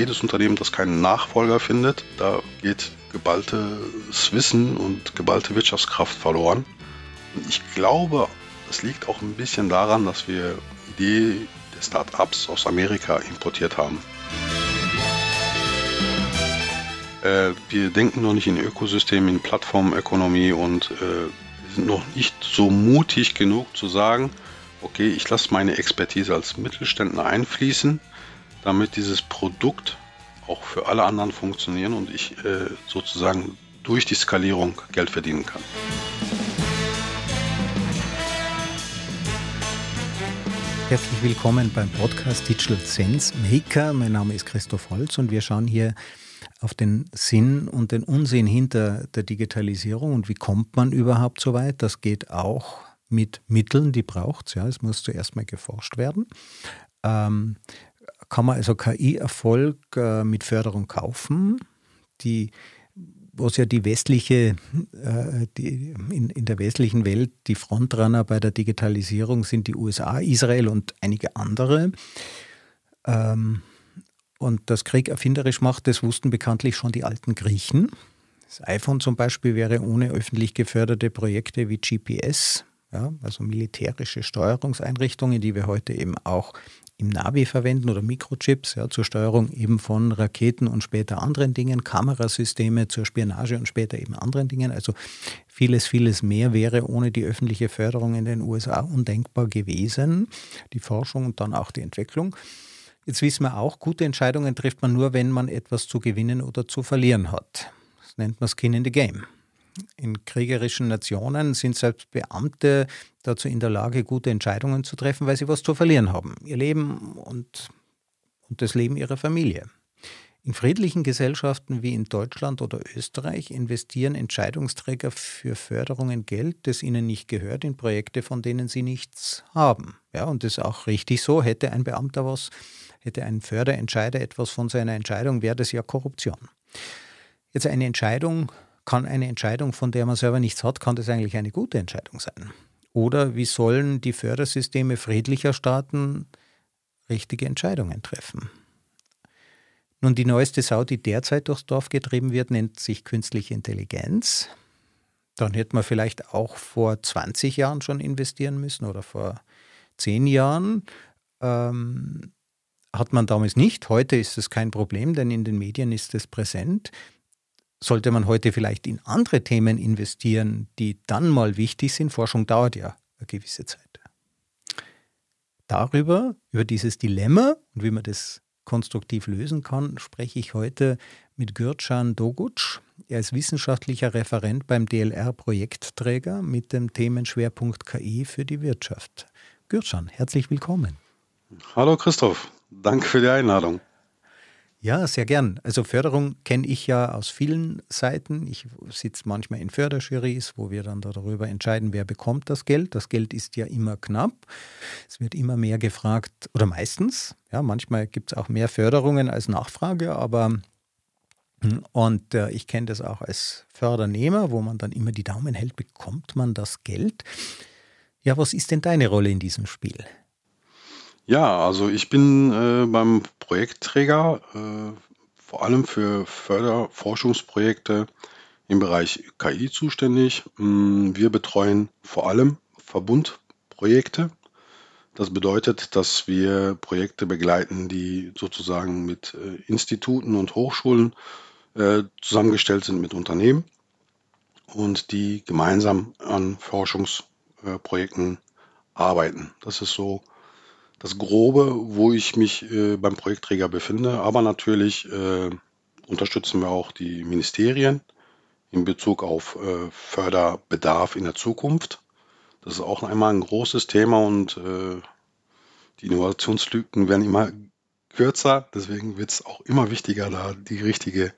jedes Unternehmen, das keinen Nachfolger findet, da geht geballtes Wissen und geballte Wirtschaftskraft verloren. Und ich glaube, es liegt auch ein bisschen daran, dass wir Idee der Start-ups aus Amerika importiert haben. Äh, wir denken noch nicht in Ökosystemen, in Plattformökonomie und äh, sind noch nicht so mutig genug zu sagen, okay, ich lasse meine Expertise als Mittelständler einfließen, damit dieses Produkt auch für alle anderen funktionieren und ich äh, sozusagen durch die Skalierung Geld verdienen kann. Herzlich willkommen beim Podcast Digital Sense Maker. Mein Name ist Christoph Holz und wir schauen hier auf den Sinn und den Unsinn hinter der Digitalisierung und wie kommt man überhaupt so weit. Das geht auch mit Mitteln, die braucht es. Ja, es muss zuerst mal geforscht werden. Ähm, kann man also KI-Erfolg äh, mit Förderung kaufen, die was ja die westliche, äh, die, in, in der westlichen Welt die Frontrunner bei der Digitalisierung sind die USA, Israel und einige andere. Ähm, und das Krieg erfinderisch macht, das wussten bekanntlich schon die alten Griechen. Das iPhone zum Beispiel wäre ohne öffentlich geförderte Projekte wie GPS, ja, also militärische Steuerungseinrichtungen, die wir heute eben auch im Navi verwenden oder Mikrochips ja, zur Steuerung eben von Raketen und später anderen Dingen, Kamerasysteme zur Spionage und später eben anderen Dingen. Also vieles, vieles mehr wäre ohne die öffentliche Förderung in den USA undenkbar gewesen. Die Forschung und dann auch die Entwicklung. Jetzt wissen wir auch, gute Entscheidungen trifft man nur, wenn man etwas zu gewinnen oder zu verlieren hat. Das nennt man Skin in the Game. In kriegerischen Nationen sind selbst Beamte dazu in der Lage, gute Entscheidungen zu treffen, weil sie was zu verlieren haben. Ihr Leben und, und das Leben ihrer Familie. In friedlichen Gesellschaften wie in Deutschland oder Österreich investieren Entscheidungsträger für Förderungen Geld, das ihnen nicht gehört, in Projekte, von denen sie nichts haben. Ja, und das ist auch richtig so. Hätte ein Beamter was, hätte ein Förderentscheider etwas von seiner Entscheidung, wäre das ja Korruption. Jetzt eine Entscheidung kann eine Entscheidung, von der man selber nichts hat, kann das eigentlich eine gute Entscheidung sein? Oder wie sollen die Fördersysteme friedlicher Staaten richtige Entscheidungen treffen? Nun, die neueste Sau, die derzeit durchs Dorf getrieben wird, nennt sich künstliche Intelligenz. Dann hätte man vielleicht auch vor 20 Jahren schon investieren müssen oder vor 10 Jahren. Ähm, hat man damals nicht. Heute ist es kein Problem, denn in den Medien ist es präsent sollte man heute vielleicht in andere Themen investieren, die dann mal wichtig sind. Forschung dauert ja eine gewisse Zeit. Darüber, über dieses Dilemma und wie man das konstruktiv lösen kann, spreche ich heute mit Gürcan Doguc. Er ist wissenschaftlicher Referent beim DLR-Projektträger mit dem Themenschwerpunkt KI für die Wirtschaft. Gürcan, herzlich willkommen. Hallo Christoph, danke für die Einladung. Ja, sehr gern. Also Förderung kenne ich ja aus vielen Seiten. Ich sitze manchmal in Förderjurys, wo wir dann darüber entscheiden, wer bekommt das Geld. Das Geld ist ja immer knapp. Es wird immer mehr gefragt, oder meistens. Ja, manchmal gibt es auch mehr Förderungen als Nachfrage, aber und äh, ich kenne das auch als Fördernehmer, wo man dann immer die Daumen hält, bekommt man das Geld. Ja, was ist denn deine Rolle in diesem Spiel? Ja, also ich bin äh, beim Projektträger äh, vor allem für Förderforschungsprojekte im Bereich KI zuständig. Mm, wir betreuen vor allem Verbundprojekte. Das bedeutet, dass wir Projekte begleiten, die sozusagen mit äh, Instituten und Hochschulen äh, zusammengestellt sind mit Unternehmen und die gemeinsam an Forschungsprojekten arbeiten. Das ist so das Grobe, wo ich mich äh, beim Projektträger befinde. Aber natürlich äh, unterstützen wir auch die Ministerien in Bezug auf äh, Förderbedarf in der Zukunft. Das ist auch einmal ein großes Thema und äh, die Innovationslücken werden immer kürzer. Deswegen wird es auch immer wichtiger, da die richtige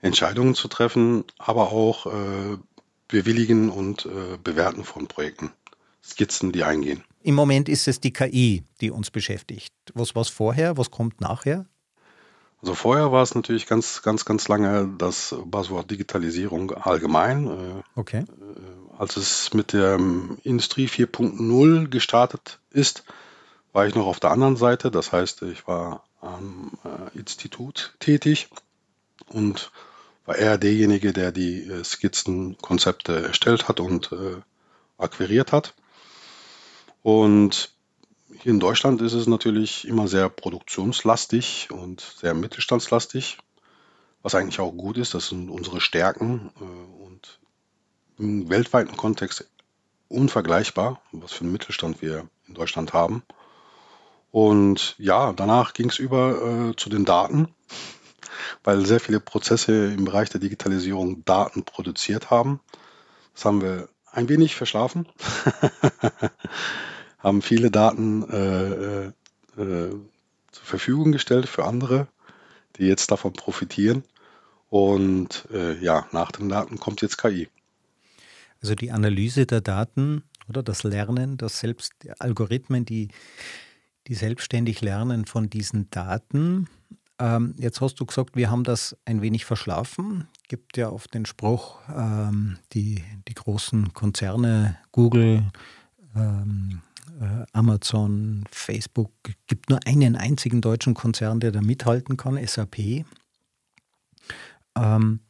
Entscheidungen zu treffen, aber auch äh, bewilligen und äh, bewerten von Projekten. Skizzen, die eingehen. Im Moment ist es die KI, die uns beschäftigt. Was war es vorher? Was kommt nachher? Also vorher war es natürlich ganz, ganz, ganz lange das Buzzword Digitalisierung allgemein. Äh, okay. Äh, als es mit der Industrie 4.0 gestartet ist, war ich noch auf der anderen Seite. Das heißt, ich war am äh, Institut tätig und war er derjenige, der die Skizzenkonzepte erstellt hat und akquiriert hat. Und hier in Deutschland ist es natürlich immer sehr produktionslastig und sehr mittelstandslastig, was eigentlich auch gut ist. Das sind unsere Stärken äh, und im weltweiten Kontext unvergleichbar, was für einen Mittelstand wir in Deutschland haben. Und ja, danach ging es über äh, zu den Daten, weil sehr viele Prozesse im Bereich der Digitalisierung Daten produziert haben. Das haben wir ein wenig verschlafen, haben viele Daten äh, äh, äh, zur Verfügung gestellt für andere, die jetzt davon profitieren. Und äh, ja, nach den Daten kommt jetzt KI. Also die Analyse der Daten oder das Lernen, das selbst Algorithmen, die, die selbstständig lernen von diesen Daten. Ähm, jetzt hast du gesagt, wir haben das ein wenig verschlafen. Gibt ja oft den Spruch, ähm, die, die großen Konzerne, Google, ähm, äh, Amazon, Facebook, gibt nur einen einzigen deutschen Konzern, der da mithalten kann, SAP. Ähm,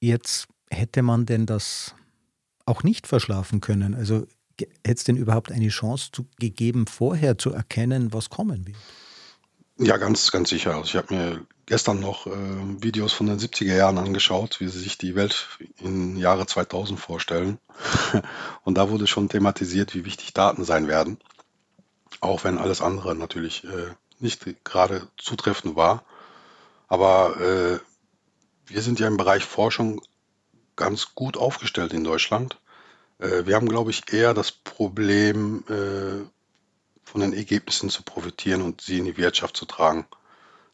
jetzt hätte man denn das auch nicht verschlafen können? Also hätte es denn überhaupt eine Chance zu, gegeben, vorher zu erkennen, was kommen wird? Ja, ganz, ganz sicher. Also ich habe mir gestern noch äh, Videos von den 70er Jahren angeschaut, wie sie sich die Welt im Jahre 2000 vorstellen. Und da wurde schon thematisiert, wie wichtig Daten sein werden. Auch wenn alles andere natürlich äh, nicht gerade zutreffend war. Aber äh, wir sind ja im Bereich Forschung ganz gut aufgestellt in Deutschland. Äh, wir haben, glaube ich, eher das Problem, äh, von den Ergebnissen zu profitieren und sie in die Wirtschaft zu tragen.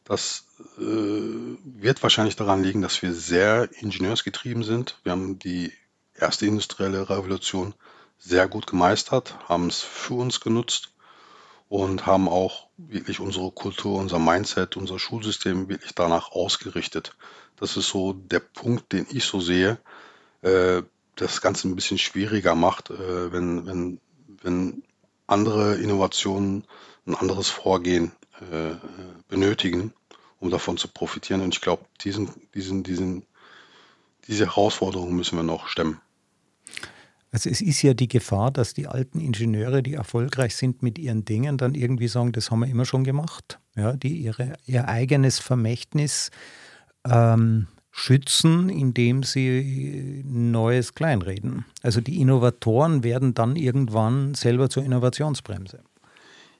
Das äh, wird wahrscheinlich daran liegen, dass wir sehr ingenieursgetrieben sind. Wir haben die erste industrielle Revolution sehr gut gemeistert, haben es für uns genutzt und haben auch wirklich unsere Kultur, unser Mindset, unser Schulsystem wirklich danach ausgerichtet. Das ist so der Punkt, den ich so sehe, äh, das Ganze ein bisschen schwieriger macht, äh, wenn, wenn, wenn andere Innovationen ein anderes Vorgehen äh, benötigen, um davon zu profitieren. Und ich glaube, diesen, diesen, diesen, diese Herausforderung müssen wir noch stemmen. Also es ist ja die Gefahr, dass die alten Ingenieure, die erfolgreich sind mit ihren Dingen, dann irgendwie sagen, das haben wir immer schon gemacht. Ja, die ihre, ihr eigenes Vermächtnis ähm, schützen, indem sie Neues kleinreden. Also die Innovatoren werden dann irgendwann selber zur Innovationsbremse.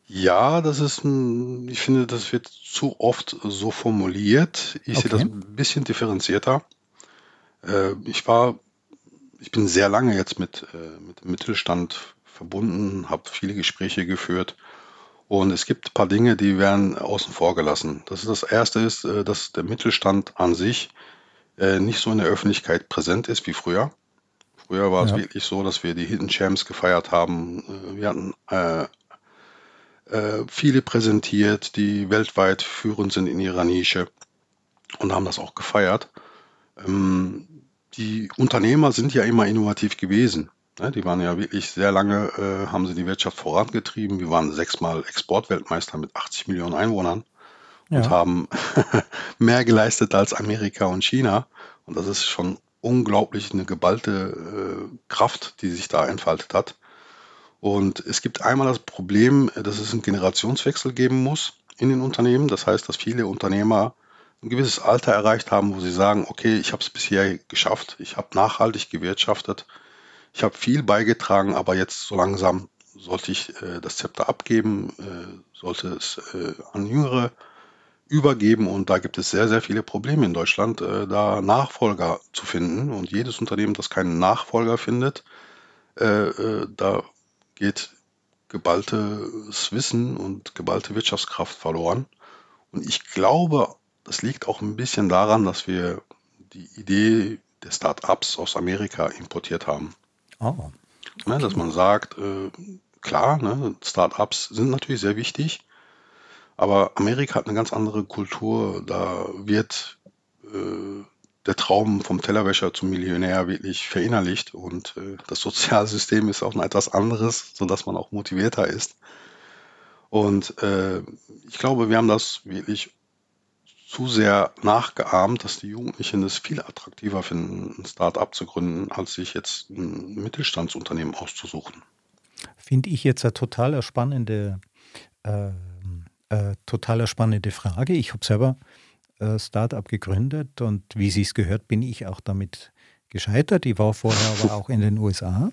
Ja, das ist ein, ich finde, das wird zu oft so formuliert. Ich okay. sehe das ein bisschen differenzierter. Äh, ich war, ich bin sehr lange jetzt mit, äh, mit dem Mittelstand verbunden, habe viele Gespräche geführt und es gibt ein paar Dinge, die werden außen vor gelassen. Das, ist das erste ist, äh, dass der Mittelstand an sich äh, nicht so in der Öffentlichkeit präsent ist wie früher. Früher war ja. es wirklich so, dass wir die Hidden Champs gefeiert haben. Äh, wir hatten äh, äh, viele präsentiert, die weltweit führend sind in ihrer Nische und haben das auch gefeiert. Ähm, die Unternehmer sind ja immer innovativ gewesen. Ne? Die waren ja wirklich sehr lange, äh, haben sie die Wirtschaft vorangetrieben. Wir waren sechsmal Exportweltmeister mit 80 Millionen Einwohnern und ja. haben mehr geleistet als Amerika und China. Und das ist schon unglaublich eine geballte äh, Kraft, die sich da entfaltet hat. Und es gibt einmal das Problem, dass es einen Generationswechsel geben muss in den Unternehmen. Das heißt, dass viele Unternehmer ein gewisses Alter erreicht haben, wo sie sagen, okay, ich habe es bisher geschafft, ich habe nachhaltig gewirtschaftet, ich habe viel beigetragen, aber jetzt so langsam sollte ich äh, das Zepter abgeben, äh, sollte es äh, an jüngere übergeben und da gibt es sehr, sehr viele Probleme in Deutschland, äh, da Nachfolger zu finden. Und jedes Unternehmen, das keinen Nachfolger findet, äh, äh, da geht geballtes Wissen und geballte Wirtschaftskraft verloren. Und ich glaube, das liegt auch ein bisschen daran, dass wir die Idee der Start-ups aus Amerika importiert haben. Oh. Okay. Ne, dass man sagt, äh, klar, ne, Start-ups sind natürlich sehr wichtig, aber Amerika hat eine ganz andere Kultur. Da wird äh, der Traum vom Tellerwäscher zum Millionär wirklich verinnerlicht und äh, das Sozialsystem ist auch noch etwas anderes, sodass man auch motivierter ist. Und äh, ich glaube, wir haben das wirklich zu sehr nachgeahmt, dass die Jugendlichen es viel attraktiver finden, ein Start-up zu gründen, als sich jetzt ein Mittelstandsunternehmen auszusuchen. Finde ich jetzt eine total spannende, äh, äh, total spannende Frage. Ich habe selber äh, Start-up gegründet und wie Sie es gehört, bin ich auch damit gescheitert. Ich war vorher aber auch in den USA.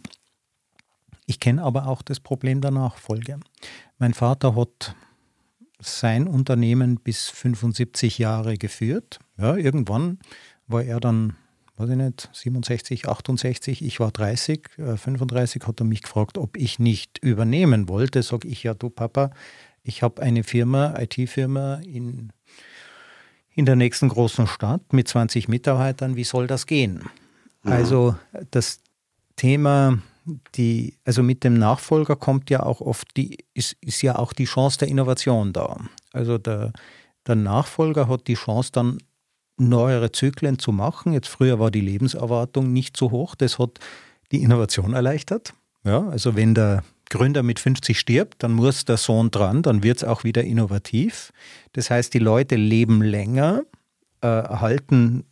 Ich kenne aber auch das Problem der Nachfolge. Mein Vater hat sein Unternehmen bis 75 Jahre geführt. Ja, irgendwann war er dann, weiß ich nicht, 67, 68, ich war 30, 35, äh, hat er mich gefragt, ob ich nicht übernehmen wollte. Sag ich, ja, du Papa, ich habe eine Firma, IT-Firma in, in der nächsten großen Stadt mit 20 Mitarbeitern, wie soll das gehen? Mhm. Also das Thema die, also mit dem Nachfolger kommt ja auch oft die, ist, ist ja auch die Chance der Innovation da. Also der, der Nachfolger hat die Chance dann neuere Zyklen zu machen. Jetzt früher war die Lebenserwartung nicht so hoch, das hat die Innovation erleichtert. Ja, also wenn der Gründer mit 50 stirbt, dann muss der Sohn dran, dann wird es auch wieder innovativ. Das heißt, die Leute leben länger, äh,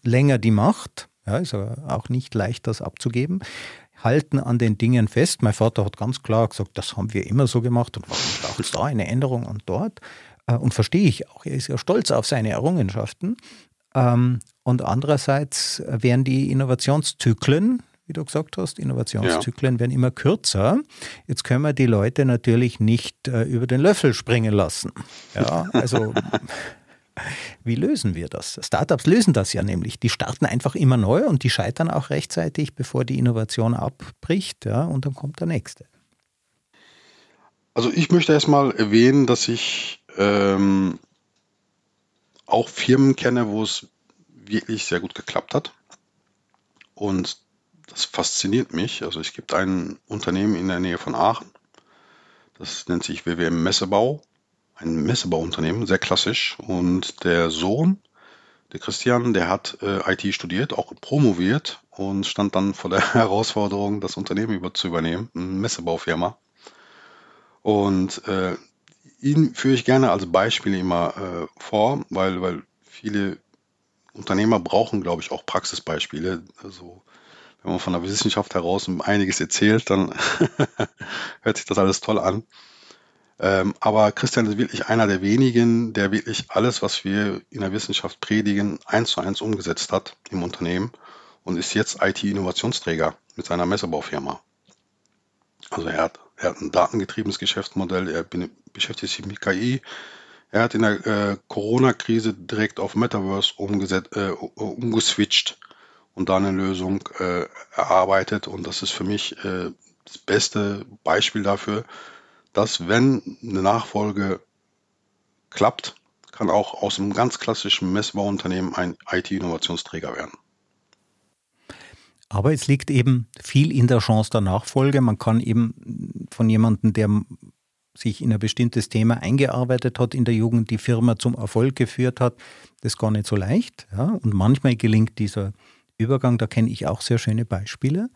länger die Macht. Ja, ist auch nicht leicht, das abzugeben halten an den Dingen fest. Mein Vater hat ganz klar gesagt, das haben wir immer so gemacht und warum braucht es da eine Änderung und dort? Äh, und verstehe ich auch. Er ist ja stolz auf seine Errungenschaften. Ähm, und andererseits werden die Innovationszyklen, wie du gesagt hast, Innovationszyklen ja. werden immer kürzer. Jetzt können wir die Leute natürlich nicht äh, über den Löffel springen lassen. Ja, also wie lösen wir das? Startups lösen das ja nämlich. Die starten einfach immer neu und die scheitern auch rechtzeitig, bevor die Innovation abbricht, ja, und dann kommt der nächste. Also ich möchte erstmal erwähnen, dass ich ähm, auch Firmen kenne, wo es wirklich sehr gut geklappt hat. Und das fasziniert mich. Also es gibt ein Unternehmen in der Nähe von Aachen, das nennt sich WWM Messebau ein Messebauunternehmen, sehr klassisch. Und der Sohn, der Christian, der hat äh, IT studiert, auch promoviert und stand dann vor der Herausforderung, das Unternehmen über zu übernehmen, eine Messebaufirma. Und äh, ihn führe ich gerne als Beispiel immer äh, vor, weil, weil viele Unternehmer brauchen, glaube ich, auch Praxisbeispiele. Also wenn man von der Wissenschaft heraus einiges erzählt, dann hört sich das alles toll an. Ähm, aber Christian ist wirklich einer der wenigen, der wirklich alles, was wir in der Wissenschaft predigen, eins zu eins umgesetzt hat im Unternehmen und ist jetzt IT-Innovationsträger mit seiner Messebaufirma. Also er hat, er hat ein datengetriebenes Geschäftsmodell, er beschäftigt sich mit KI, er hat in der äh, Corona-Krise direkt auf Metaverse umgesetzt, äh, umgeswitcht und da eine Lösung äh, erarbeitet. Und das ist für mich äh, das beste Beispiel dafür, dass wenn eine Nachfolge klappt, kann auch aus einem ganz klassischen Messbauunternehmen ein IT-Innovationsträger werden. Aber es liegt eben viel in der Chance der Nachfolge. Man kann eben von jemandem, der sich in ein bestimmtes Thema eingearbeitet hat in der Jugend, die Firma zum Erfolg geführt hat, das gar nicht so leicht. Ja? Und manchmal gelingt dieser Übergang, da kenne ich auch sehr schöne Beispiele.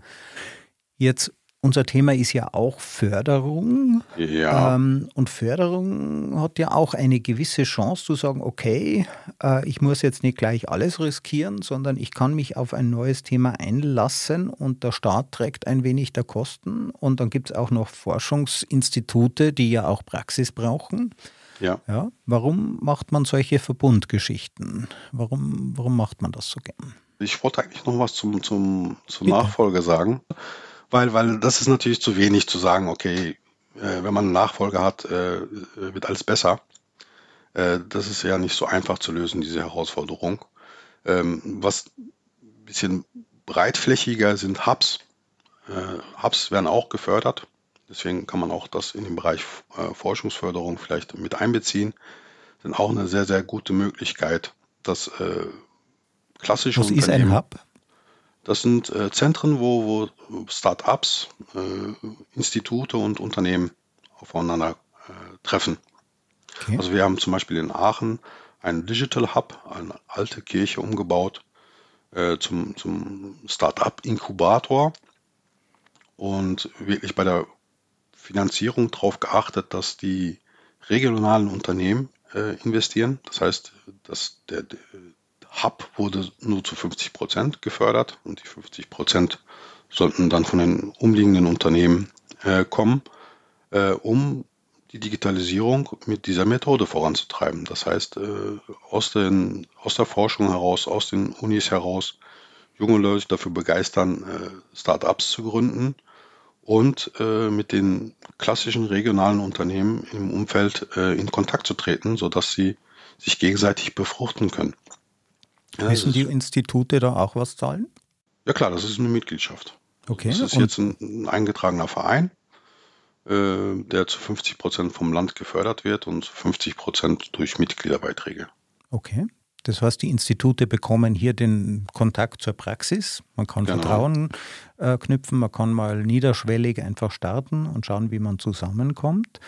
Jetzt unser Thema ist ja auch Förderung. Ja. Ähm, und Förderung hat ja auch eine gewisse Chance zu sagen, okay, äh, ich muss jetzt nicht gleich alles riskieren, sondern ich kann mich auf ein neues Thema einlassen und der Staat trägt ein wenig der Kosten. Und dann gibt es auch noch Forschungsinstitute, die ja auch Praxis brauchen. Ja. ja. Warum macht man solche Verbundgeschichten? Warum, warum macht man das so gern? Ich wollte eigentlich noch was zum, zum, zum Nachfolger sagen. Weil, weil das ist natürlich zu wenig zu sagen, okay, äh, wenn man einen Nachfolger hat, äh, wird alles besser. Äh, das ist ja nicht so einfach zu lösen, diese Herausforderung. Ähm, was ein bisschen breitflächiger sind Hubs. Äh, Hubs werden auch gefördert. Deswegen kann man auch das in den Bereich äh, Forschungsförderung vielleicht mit einbeziehen. Sind auch eine sehr, sehr gute Möglichkeit, das äh, klassische Was ist ein Hub? Das sind äh, Zentren, wo, wo Start-ups, äh, Institute und Unternehmen aufeinander äh, treffen. Okay. Also wir haben zum Beispiel in Aachen einen Digital Hub, eine alte Kirche umgebaut äh, zum, zum Start-up-Inkubator und wirklich bei der Finanzierung darauf geachtet, dass die regionalen Unternehmen äh, investieren. Das heißt, dass der, Hub wurde nur zu 50 Prozent gefördert und die 50 Prozent sollten dann von den umliegenden Unternehmen äh, kommen, äh, um die Digitalisierung mit dieser Methode voranzutreiben. Das heißt, äh, aus, den, aus der Forschung heraus, aus den Unis heraus, junge Leute dafür begeistern, äh, Startups zu gründen und äh, mit den klassischen regionalen Unternehmen im Umfeld äh, in Kontakt zu treten, sodass sie sich gegenseitig befruchten können. Ja, Müssen die Institute da auch was zahlen? Ja klar, das ist eine Mitgliedschaft. Okay. Das ist und jetzt ein, ein, eingetragener Verein, äh, der zu 50 Prozent vom Land gefördert wird und 50 Prozent durch Mitgliederbeiträge. Okay. Das heißt, die Institute bekommen hier den Kontakt zur Praxis. Man kann genau. Vertrauen äh, knüpfen, man kann mal niederschwellig einfach starten und schauen, wie man zusammenkommt.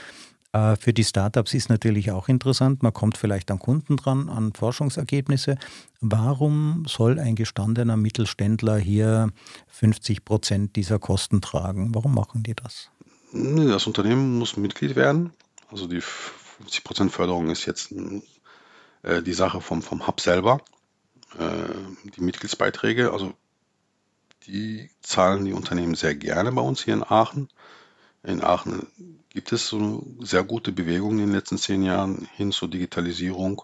Äh, für die Startups ist natürlich auch interessant, man kommt vielleicht an Kunden dran, an Forschungsergebnisse. Warum soll ein gestandener Mittelständler hier 50 Prozent dieser Kosten tragen? Warum machen die das? Das Unternehmen muss Mitglied werden. Also die 50 Prozent Förderung ist jetzt äh, die Sache vom, vom Hub selber. Äh, die Mitgliedsbeiträge, also die zahlen die Unternehmen sehr gerne bei uns hier in Aachen. In Aachen gibt es so sehr gute Bewegung in den letzten zehn Jahren hin zur Digitalisierung.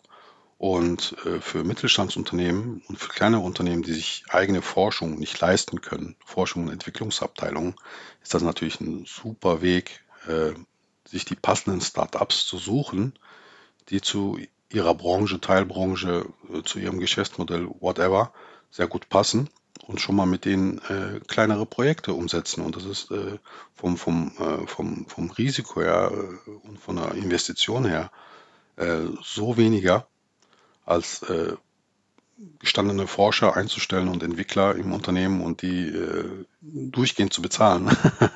Und äh, für Mittelstandsunternehmen und für kleinere Unternehmen, die sich eigene Forschung nicht leisten können, Forschung und Entwicklungsabteilungen, ist das natürlich ein super Weg, äh, sich die passenden Startups zu suchen, die zu ihrer Branche, Teilbranche, äh, zu ihrem Geschäftsmodell, whatever, sehr gut passen und schon mal mit denen äh, kleinere Projekte umsetzen. Und das ist äh, vom, vom, äh, vom, vom Risiko her äh, und von der Investition her äh, so weniger als äh, gestandene Forscher einzustellen und Entwickler im Unternehmen und die durchgehend zu bezahlen.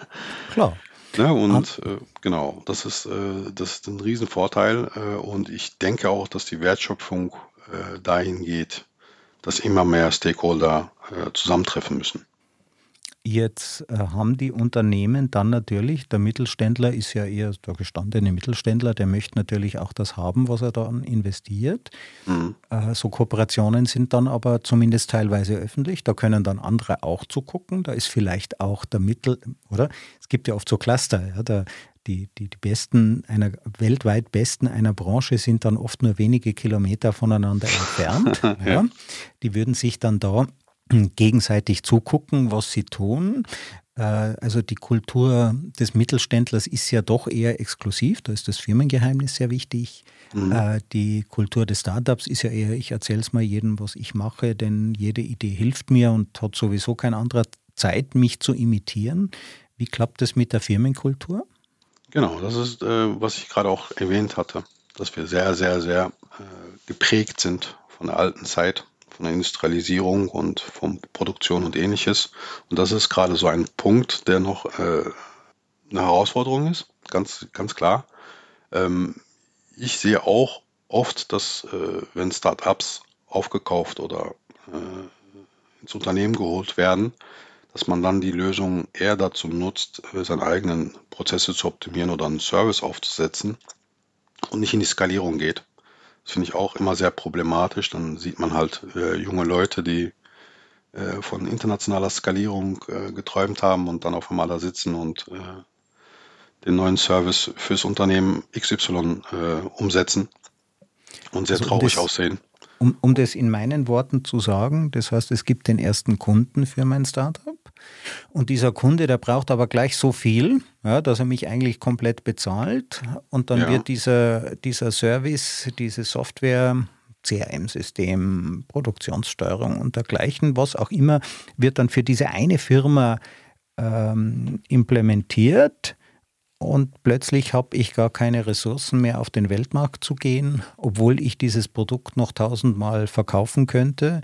Klar. Ja, und äh, genau, das ist, äh, das ist ein Riesenvorteil äh, und ich denke auch, dass die Wertschöpfung dahin geht, dass immer mehr Stakeholder äh, zusammentreffen müssen. Jetzt äh, haben die Unternehmen dann natürlich, der Mittelständler ist ja eher der gestandene Mittelständler, der möchte natürlich auch das haben, was er dann investiert. Mhm. Äh, so Kooperationen sind dann aber zumindest teilweise öffentlich. Da können dann andere auch zugucken. Da ist vielleicht auch der Mittel, oder? Es gibt ja oft so Cluster. Ja, der, die, die, die besten einer weltweit besten einer Branche sind dann oft nur wenige Kilometer voneinander entfernt. ja. Ja. Die würden sich dann da gegenseitig zugucken, was sie tun. Äh, also die Kultur des Mittelständlers ist ja doch eher exklusiv, da ist das Firmengeheimnis sehr wichtig. Mhm. Äh, die Kultur des Startups ist ja eher, ich erzähle es mal jedem, was ich mache, denn jede Idee hilft mir und hat sowieso kein anderer Zeit, mich zu imitieren. Wie klappt das mit der Firmenkultur? Genau, das ist, äh, was ich gerade auch erwähnt hatte, dass wir sehr, sehr, sehr geprägt sind von der alten Zeit von der Industrialisierung und von Produktion und ähnliches. Und das ist gerade so ein Punkt, der noch äh, eine Herausforderung ist, ganz, ganz klar. Ähm, ich sehe auch oft, dass äh, wenn Startups aufgekauft oder äh, ins Unternehmen geholt werden, dass man dann die Lösung eher dazu nutzt, seine eigenen Prozesse zu optimieren oder einen Service aufzusetzen und nicht in die Skalierung geht. Das finde ich auch immer sehr problematisch. Dann sieht man halt äh, junge Leute, die äh, von internationaler Skalierung äh, geträumt haben und dann auf einmal da sitzen und äh, den neuen Service fürs Unternehmen XY äh, umsetzen und sehr also traurig das, aussehen. Um, um das in meinen Worten zu sagen, das heißt, es gibt den ersten Kunden für mein Startup und dieser Kunde, der braucht aber gleich so viel, ja, dass er mich eigentlich komplett bezahlt. Und dann ja. wird dieser, dieser Service, diese Software, CRM-System, Produktionssteuerung und dergleichen, was auch immer, wird dann für diese eine Firma ähm, implementiert. Und plötzlich habe ich gar keine Ressourcen mehr auf den Weltmarkt zu gehen, obwohl ich dieses Produkt noch tausendmal verkaufen könnte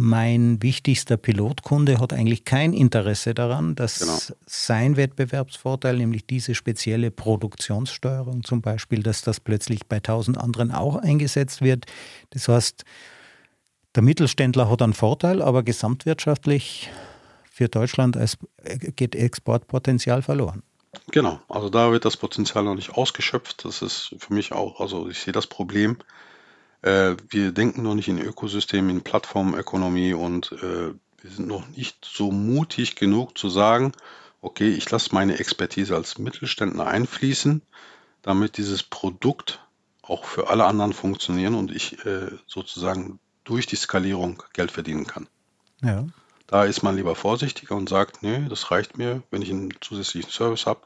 mein wichtigster Pilotkunde hat eigentlich kein Interesse daran, dass genau. sein Wettbewerbsvorteil, nämlich diese spezielle Produktionssteuerung zum Beispiel, dass das plötzlich bei tausend anderen auch eingesetzt wird. Das heißt, der Mittelständler hat einen Vorteil, aber gesamtwirtschaftlich für Deutschland als, geht Exportpotenzial verloren. Genau, also da wird das Potenzial noch nicht ausgeschöpft. Das ist für mich auch, also ich sehe das Problem. Äh, wir denken noch nicht in Ökosystemen, in Plattformökonomie und äh, wir sind noch nicht so mutig genug zu sagen, okay, ich lasse meine Expertise als Mittelständler einfließen, damit dieses Produkt auch für alle anderen funktionieren und ich äh, sozusagen durch die Skalierung Geld verdienen kann. Ja. Da ist man lieber vorsichtiger und sagt, nee, das reicht mir, wenn ich einen zusätzlichen Service habe,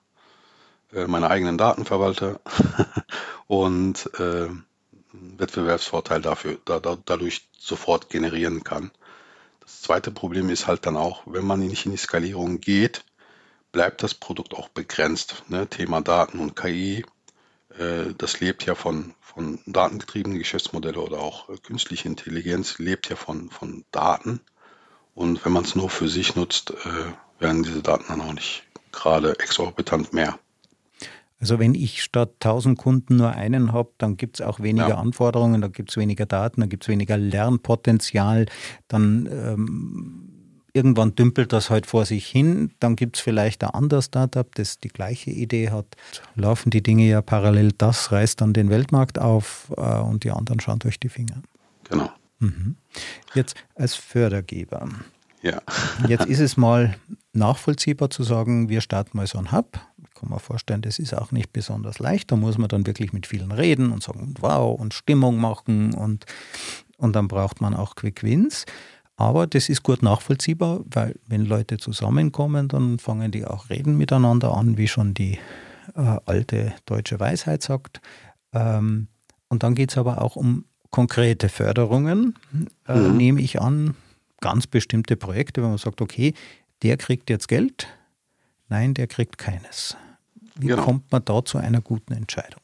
äh, meine eigenen Daten verwalte und äh, Wettbewerbsvorteil dafür, da, da, dadurch sofort generieren kann. Das zweite Problem ist halt dann auch, wenn man nicht in die Skalierung geht, bleibt das Produkt auch begrenzt. Ne? Thema Daten und KI, äh, das lebt ja von, von datengetriebenen Geschäftsmodelle oder auch äh, künstliche Intelligenz lebt ja von, von Daten. Und wenn man es nur für sich nutzt, äh, werden diese Daten dann auch nicht gerade exorbitant mehr. Also wenn ich statt 1000 Kunden nur einen habe, dann gibt es auch weniger ja. Anforderungen, dann gibt es weniger Daten, dann gibt es weniger Lernpotenzial, dann ähm, irgendwann dümpelt das halt vor sich hin, dann gibt es vielleicht ein anderes Startup, das die gleiche Idee hat. Laufen die Dinge ja parallel, das reißt dann den Weltmarkt auf äh, und die anderen schauen durch die Finger. Genau. Mhm. Jetzt als Fördergeber. Ja. Jetzt ist es mal nachvollziehbar zu sagen, wir starten mal so ein Hub. Kann mir vorstellen, das ist auch nicht besonders leicht. Da muss man dann wirklich mit vielen reden und sagen, wow, und Stimmung machen und, und dann braucht man auch Quick Wins. Aber das ist gut nachvollziehbar, weil wenn Leute zusammenkommen, dann fangen die auch reden miteinander an, wie schon die äh, alte deutsche Weisheit sagt. Ähm, und dann geht es aber auch um konkrete Förderungen, äh, mhm. nehme ich an, ganz bestimmte Projekte, wenn man sagt, okay, der kriegt jetzt Geld, nein, der kriegt keines. Wie genau. kommt man da zu einer guten Entscheidung?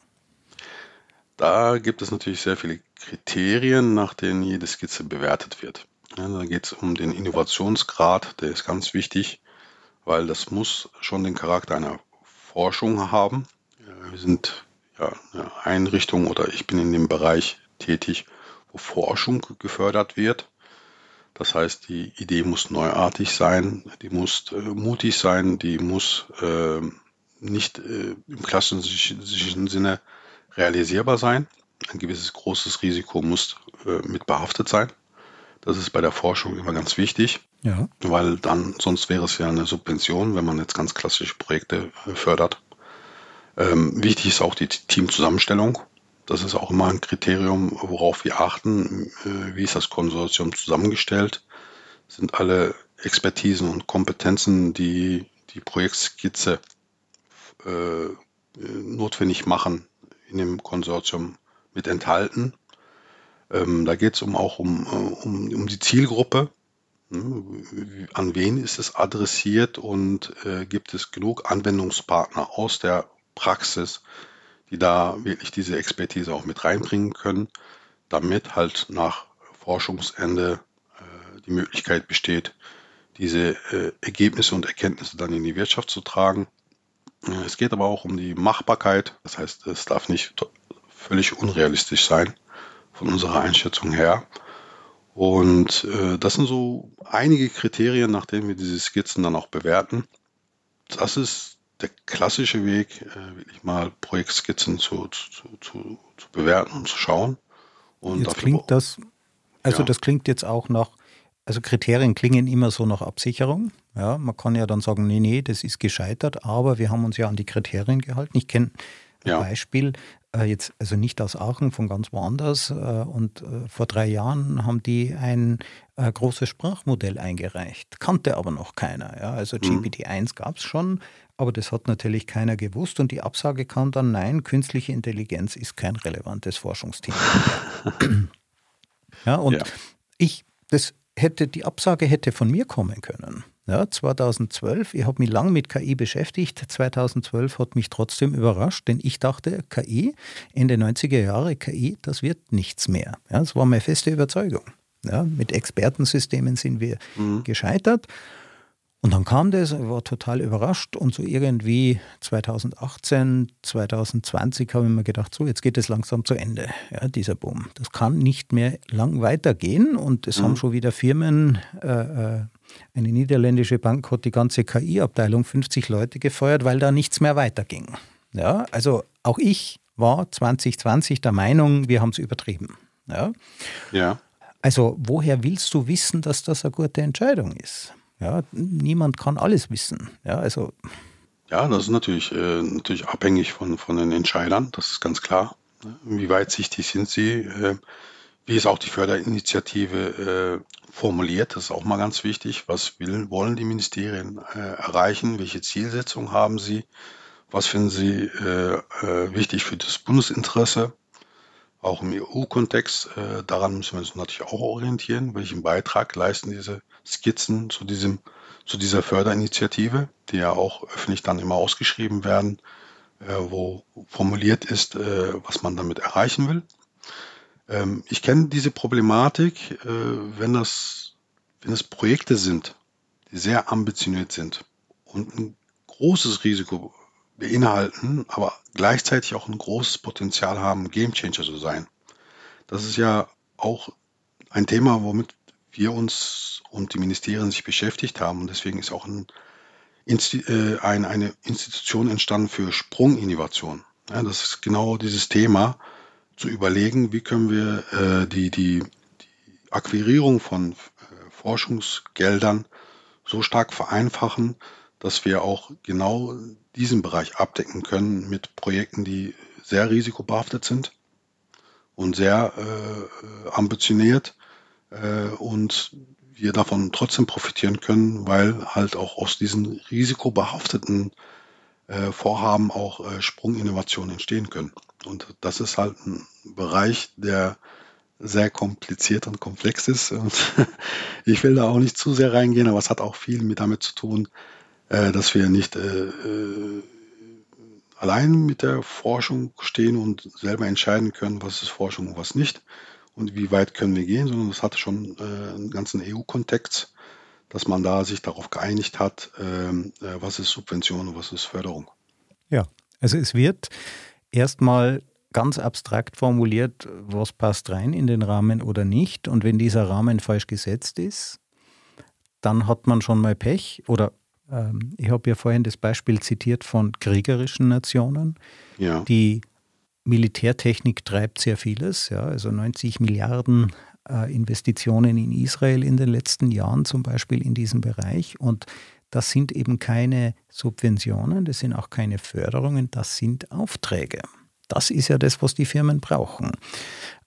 Da gibt es natürlich sehr viele Kriterien, nach denen jede Skizze bewertet wird. Ja, da geht es um den Innovationsgrad, der ist ganz wichtig, weil das muss schon den Charakter einer Forschung haben. Wir sind ja eine Einrichtung oder ich bin in dem Bereich tätig, wo Forschung gefördert wird. Das heißt, die Idee muss neuartig sein, die muss äh, mutig sein, die muss äh, nicht äh, im klassischen Sinne realisierbar sein. Ein gewisses großes Risiko muss äh, mit behaftet sein. Das ist bei der Forschung immer ganz wichtig, ja. weil dann sonst wäre es ja eine Subvention, wenn man jetzt ganz klassische Projekte äh, fördert. Ähm, wichtig ist auch die Teamzusammenstellung. Das ist auch immer ein Kriterium, worauf wir achten. Äh, wie ist das Konsortium zusammengestellt? Sind alle Expertisen und Kompetenzen, die die Projektskizze äh, notwendig machen, in dem Konsortium mit enthalten? Ähm, da geht es um, auch um, äh, um, um die Zielgruppe. Hm, an wen ist es adressiert und äh, gibt es genug Anwendungspartner aus der Praxis, die da wirklich diese Expertise auch mit reinbringen können, damit halt nach Forschungsende äh, die Möglichkeit besteht, diese äh, Ergebnisse und Erkenntnisse dann in die Wirtschaft zu tragen. Es geht aber auch um die Machbarkeit, das heißt, es darf nicht völlig unrealistisch sein von unserer Einschätzung her. Und äh, das sind so einige Kriterien, nach denen wir diese Skizzen dann auch bewerten. Das ist der klassische Weg, äh, wirklich mal Projektskizzen zu, zu, zu, zu, bewerten und zu schauen. Und jetzt klingt das, also ja. das klingt jetzt auch nach, also Kriterien klingen immer so nach Absicherung. Ja, man kann ja dann sagen, nee, nee, das ist gescheitert, aber wir haben uns ja an die Kriterien gehalten. Ich kenne ein ja. Beispiel, äh, jetzt also nicht aus Aachen, von ganz woanders. Äh, und äh, vor drei Jahren haben die ein äh, großes Sprachmodell eingereicht, kannte aber noch keiner. Ja? Also mhm. GPT-1 gab es schon, aber das hat natürlich keiner gewusst und die Absage kam dann, nein, künstliche Intelligenz ist kein relevantes Forschungsthema. ja, und ja. ich, das hätte, die Absage hätte von mir kommen können. Ja, 2012, ich habe mich lang mit KI beschäftigt. 2012 hat mich trotzdem überrascht, denn ich dachte, KI, Ende 90er Jahre, KI, das wird nichts mehr. Ja, das war meine feste Überzeugung. Ja, mit Expertensystemen sind wir mhm. gescheitert. Und dann kam das, ich war total überrascht und so irgendwie 2018, 2020 habe ich mir gedacht, so jetzt geht es langsam zu Ende, ja, dieser Boom. Das kann nicht mehr lang weitergehen und es mhm. haben schon wieder Firmen, äh, äh eine niederländische Bank hat die ganze KI-Abteilung 50 Leute gefeuert, weil da nichts mehr weiterging. Ja, also auch ich war 2020 der Meinung, wir haben es übertrieben. Ja. ja. Also woher willst du wissen, dass das eine gute Entscheidung ist? Ja, niemand kann alles wissen. Ja, also. Ja, das ist natürlich, äh, natürlich abhängig von, von den Entscheidern, das ist ganz klar. Wie weitsichtig sind sie? Äh, wie ist auch die Förderinitiative äh, formuliert? Das ist auch mal ganz wichtig. Was will, wollen die Ministerien äh, erreichen? Welche Zielsetzung haben sie? Was finden sie äh, äh, wichtig für das Bundesinteresse? Auch im EU-Kontext, äh, daran müssen wir uns natürlich auch orientieren. Welchen Beitrag leisten diese Skizzen zu, diesem, zu dieser Förderinitiative, die ja auch öffentlich dann immer ausgeschrieben werden, äh, wo formuliert ist, äh, was man damit erreichen will. Ähm, ich kenne diese Problematik, wenn, das, wenn es Projekte sind, die sehr ambitioniert sind und ein großes Risiko beinhalten, aber gleichzeitig auch ein großes Potenzial haben, Gamechanger zu sein. Das ist ja auch ein Thema, womit wir uns und die Ministerien sich beschäftigt haben. Und deswegen ist auch ein, äh, ein, eine Institution entstanden für Sprunginnovation. Ja, das ist genau dieses Thema, zu überlegen, wie können wir äh, die, die, die Akquirierung von äh, Forschungsgeldern so stark vereinfachen, dass wir auch genau diesen Bereich abdecken können mit Projekten, die sehr risikobehaftet sind und sehr äh, ambitioniert äh, und wir davon trotzdem profitieren können, weil halt auch aus diesen risikobehafteten äh, Vorhaben auch äh, Sprunginnovationen entstehen können. Und das ist halt ein Bereich, der sehr kompliziert und komplex ist. Und ich will da auch nicht zu sehr reingehen, aber es hat auch viel mit damit zu tun, dass wir nicht äh, äh, allein mit der Forschung stehen und selber entscheiden können, was ist Forschung und was nicht und wie weit können wir gehen, sondern das hat schon äh, einen ganzen EU-Kontext, dass man da sich darauf geeinigt hat, ähm, äh, was ist Subvention und was ist Förderung. Ja, also es wird erstmal ganz abstrakt formuliert, was passt rein in den Rahmen oder nicht. Und wenn dieser Rahmen falsch gesetzt ist, dann hat man schon mal Pech oder ähm, ich habe ja vorhin das Beispiel zitiert von kriegerischen Nationen. Ja. Die Militärtechnik treibt sehr vieles, ja, also 90 Milliarden äh, Investitionen in Israel in den letzten Jahren zum Beispiel in diesem Bereich. Und das sind eben keine Subventionen, das sind auch keine Förderungen, das sind Aufträge. Das ist ja das, was die Firmen brauchen.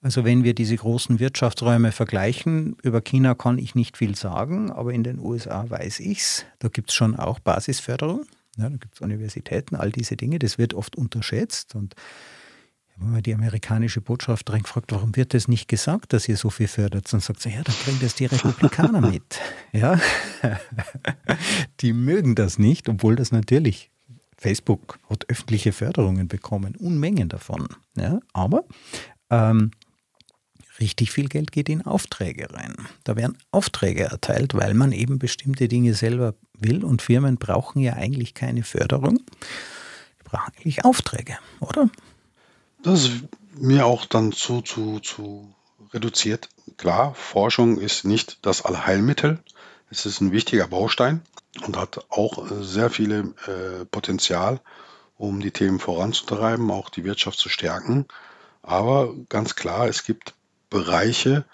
Also wenn wir diese großen Wirtschaftsräume vergleichen, über China kann ich nicht viel sagen, aber in den USA weiß ich es. Da gibt es schon auch Basisförderung. Ja, da gibt es Universitäten, all diese Dinge. Das wird oft unterschätzt. Und wenn man die amerikanische Botschafterin fragt, warum wird das nicht gesagt, dass ihr so viel fördert, dann sagt sie, ja, dann kriegen das die Republikaner mit. Ja, die mögen das nicht, obwohl das natürlich Facebook hat öffentliche Förderungen bekommen, Unmengen davon. Ja, aber ähm, richtig viel Geld geht in Aufträge rein. Da werden Aufträge erteilt, weil man eben bestimmte Dinge selber will und Firmen brauchen ja eigentlich keine Förderung. Die brauchen eigentlich Aufträge, oder? Das ist mir auch dann zu, zu, zu reduziert. Klar, Forschung ist nicht das Allheilmittel. Es ist ein wichtiger Baustein und hat auch sehr viele äh, Potenzial, um die Themen voranzutreiben, auch die Wirtschaft zu stärken. Aber ganz klar, es gibt Bereiche,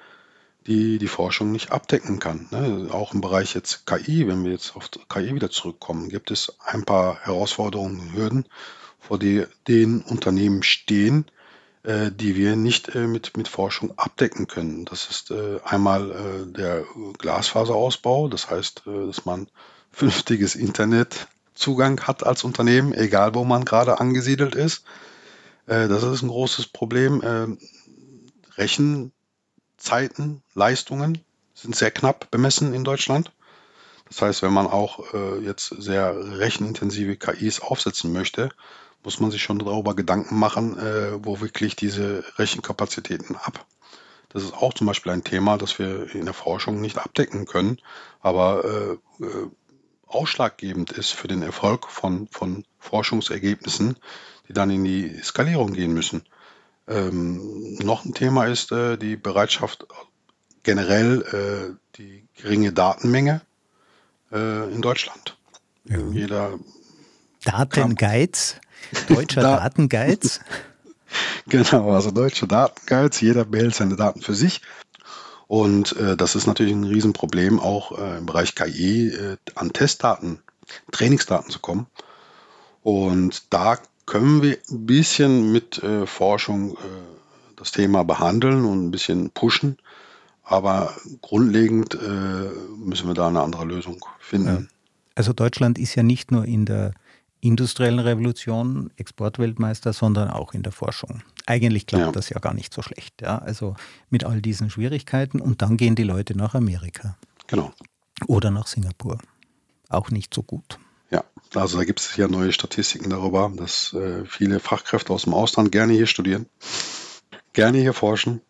die die Forschung nicht abdecken kann. Ne? Auch im Bereich jetzt KI, wenn wir jetzt auf KI wieder zurückkommen, gibt es ein paar Herausforderungen Hürden, vor die, den Unternehmen stehen, äh, die wir nicht äh, mit, mit Forschung abdecken können. Das ist äh, einmal äh, der Glasfaserausbau, das heißt, äh, dass man vernünftiges Internetzugang hat als Unternehmen, egal wo man gerade angesiedelt ist. Äh, das ist ein großes Problem. Ähm, Rechenzeiten, Leistungen sind sehr knapp bemessen in Deutschland. Das heißt, wenn man auch äh, jetzt sehr rechenintensive KIs aufsetzen möchte, muss man sich schon darüber Gedanken machen, äh, wo wirklich diese Rechenkapazitäten ab. Das ist auch zum Beispiel ein Thema, das wir in der Forschung nicht abdecken können, aber ausschlaggebend ist für den Erfolg von, von Forschungsergebnissen, die dann in die Skalierung gehen müssen. Ähm, noch ein Thema ist äh, die Bereitschaft, generell äh, die geringe Datenmenge äh, in Deutschland. Ja. Jeder Datengeiz, deutscher da Datengeiz. genau, also deutscher Datengeiz, jeder behält seine Daten für sich. Und äh, das ist natürlich ein Riesenproblem, auch äh, im Bereich KI äh, an Testdaten, Trainingsdaten zu kommen. Und da können wir ein bisschen mit äh, Forschung äh, das Thema behandeln und ein bisschen pushen. Aber grundlegend äh, müssen wir da eine andere Lösung finden. Also Deutschland ist ja nicht nur in der industriellen Revolution Exportweltmeister, sondern auch in der Forschung. Eigentlich klappt ja. das ja gar nicht so schlecht. Ja? Also mit all diesen Schwierigkeiten und dann gehen die Leute nach Amerika. Genau. Oder nach Singapur. Auch nicht so gut. Ja, also da gibt es ja neue Statistiken darüber, dass äh, viele Fachkräfte aus dem Ausland gerne hier studieren, gerne hier forschen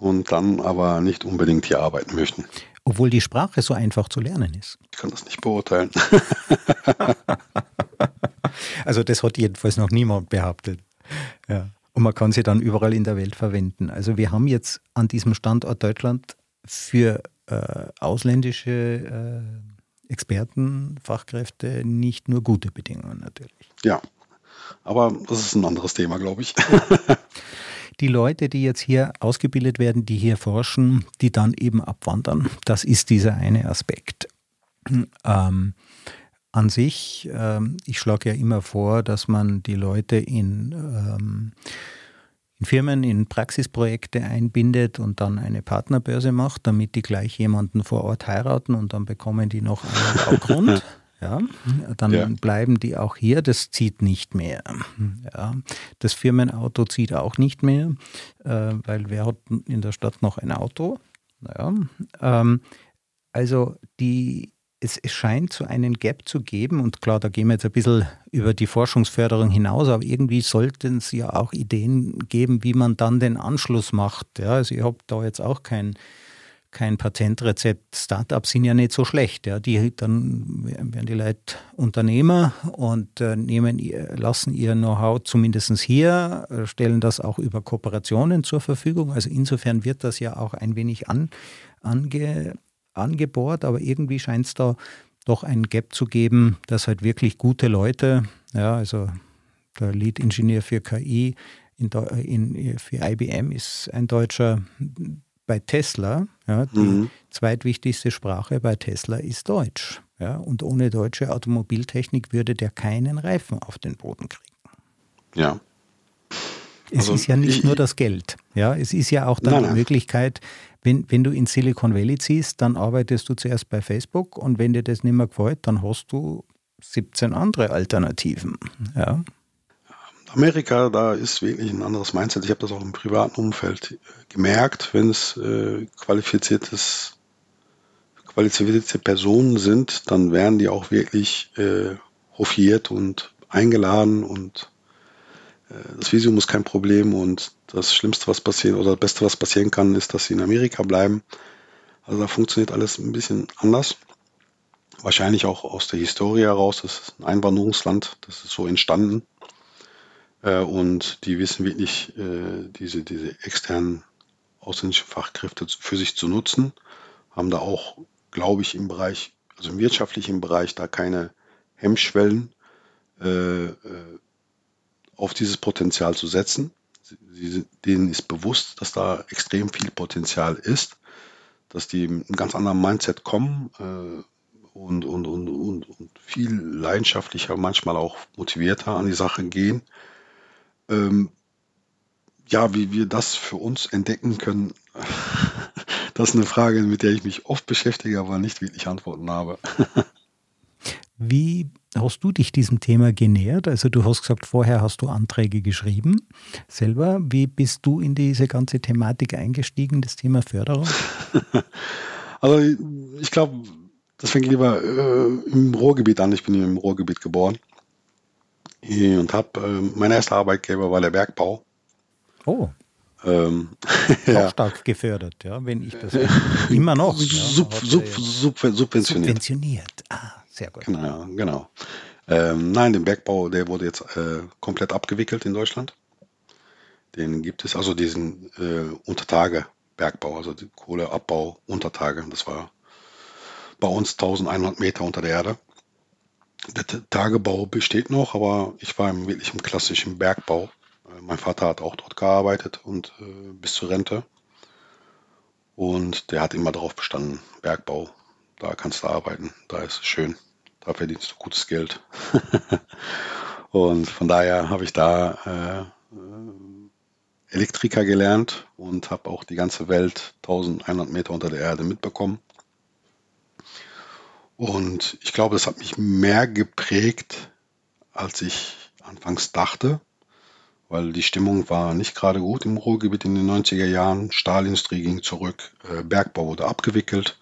und dann aber nicht unbedingt hier arbeiten möchten. Obwohl die Sprache so einfach zu lernen ist. Ich kann das nicht beurteilen. also das hat jedenfalls noch niemand behauptet. Ja. Und man kann sie dann überall in der Welt verwenden. Also wir haben jetzt an diesem Standort Deutschland für äh, ausländische äh, Experten, Fachkräfte nicht nur gute Bedingungen natürlich. Ja, aber das ist ein anderes Thema, glaube ich. die Leute, die jetzt hier ausgebildet werden, die hier forschen, die dann eben abwandern. Das ist dieser eine Aspekt. Ähm, an sich, ähm, ich schlage ja immer vor, dass man die Leute in, ähm, in Firmen, in Praxisprojekte einbindet und dann eine Partnerbörse macht, damit die gleich jemanden vor Ort heiraten und dann bekommen die noch einen Baugrund. Ja, dann ja. bleiben die auch hier. Das zieht nicht mehr. Ja, das Firmenauto zieht auch nicht mehr, äh, weil wer hat in der Stadt noch ein Auto? Naja, ähm, also die es, scheint so einen Gap zu geben und klar, da gehen wir jetzt ein bisschen über die Forschungsförderung hinaus, aber irgendwie sollten es ja auch Ideen geben, wie man dann den Anschluss macht. Ja, also ich habe da jetzt auch kein, kein Patentrezept. Startups sind ja nicht so schlecht. Ja. Die, dann werden die Leute Unternehmer und äh, nehmen, lassen ihr Know-how zumindest hier, äh, stellen das auch über Kooperationen zur Verfügung. Also insofern wird das ja auch ein wenig an, ange, angebohrt, aber irgendwie scheint es da doch einen Gap zu geben, dass halt wirklich gute Leute, ja, also der Lead-Ingenieur für KI in, in, für IBM ist ein Deutscher. Bei Tesla, ja, die mhm. zweitwichtigste Sprache bei Tesla ist Deutsch. Ja, und ohne deutsche Automobiltechnik würde der keinen Reifen auf den Boden kriegen. Ja. Es also ist ja nicht ich, nur das Geld. Ja, es ist ja auch dann nein, die Möglichkeit, wenn, wenn du in Silicon Valley ziehst, dann arbeitest du zuerst bei Facebook und wenn dir das nicht mehr gefällt, dann hast du 17 andere Alternativen. Ja. Amerika, da ist wirklich ein anderes Mindset. Ich habe das auch im privaten Umfeld gemerkt, wenn es äh, qualifiziertes, qualifizierte Personen sind, dann werden die auch wirklich äh, hofiert und eingeladen und äh, das Visum ist kein Problem und das Schlimmste, was passieren oder das Beste, was passieren kann, ist, dass sie in Amerika bleiben. Also da funktioniert alles ein bisschen anders. Wahrscheinlich auch aus der Historie heraus. Das ist ein Einwanderungsland, das ist so entstanden. Äh, und die wissen wirklich, äh, diese, diese externen ausländischen Fachkräfte für sich zu nutzen. Haben da auch, glaube ich, im Bereich, also im wirtschaftlichen Bereich, da keine Hemmschwellen auf dieses Potenzial zu setzen. Sie, denen ist bewusst, dass da extrem viel Potenzial ist, dass die mit einem ganz anderen Mindset kommen äh, und, und, und, und, und viel leidenschaftlicher, manchmal auch motivierter an die Sache gehen. Ähm, ja, wie wir das für uns entdecken können, das ist eine Frage, mit der ich mich oft beschäftige, aber nicht wirklich Antworten habe. Wie hast du dich diesem Thema genähert? Also du hast gesagt, vorher hast du Anträge geschrieben selber. Wie bist du in diese ganze Thematik eingestiegen, das Thema Förderung? Also ich glaube, das fängt lieber äh, im Ruhrgebiet an. Ich bin im Ruhrgebiet geboren und habe äh, mein erster Arbeitgeber war der Bergbau. Oh. Ähm, ja. stark gefördert, ja, wenn ich das immer noch. Sub, ja, sub, sub, subventioniert. Subventioniert. Ah, sehr gut. Genau, genau. Ähm, nein, den Bergbau, der wurde jetzt äh, komplett abgewickelt in Deutschland. Den gibt es, also diesen äh, Untertage-Bergbau, also die Kohleabbau Untertage. Das war bei uns 1100 Meter unter der Erde. Der Tagebau besteht noch, aber ich war im wirklich im klassischen Bergbau. Äh, mein Vater hat auch dort gearbeitet und äh, bis zur Rente. Und der hat immer darauf bestanden, Bergbau, da kannst du arbeiten, da ist es schön, da verdienst du gutes Geld. und von daher habe ich da äh, Elektriker gelernt und habe auch die ganze Welt 1100 Meter unter der Erde mitbekommen. Und ich glaube, das hat mich mehr geprägt, als ich anfangs dachte, weil die Stimmung war nicht gerade gut im Ruhrgebiet in den 90er Jahren. Stahlindustrie ging zurück, äh, Bergbau wurde abgewickelt.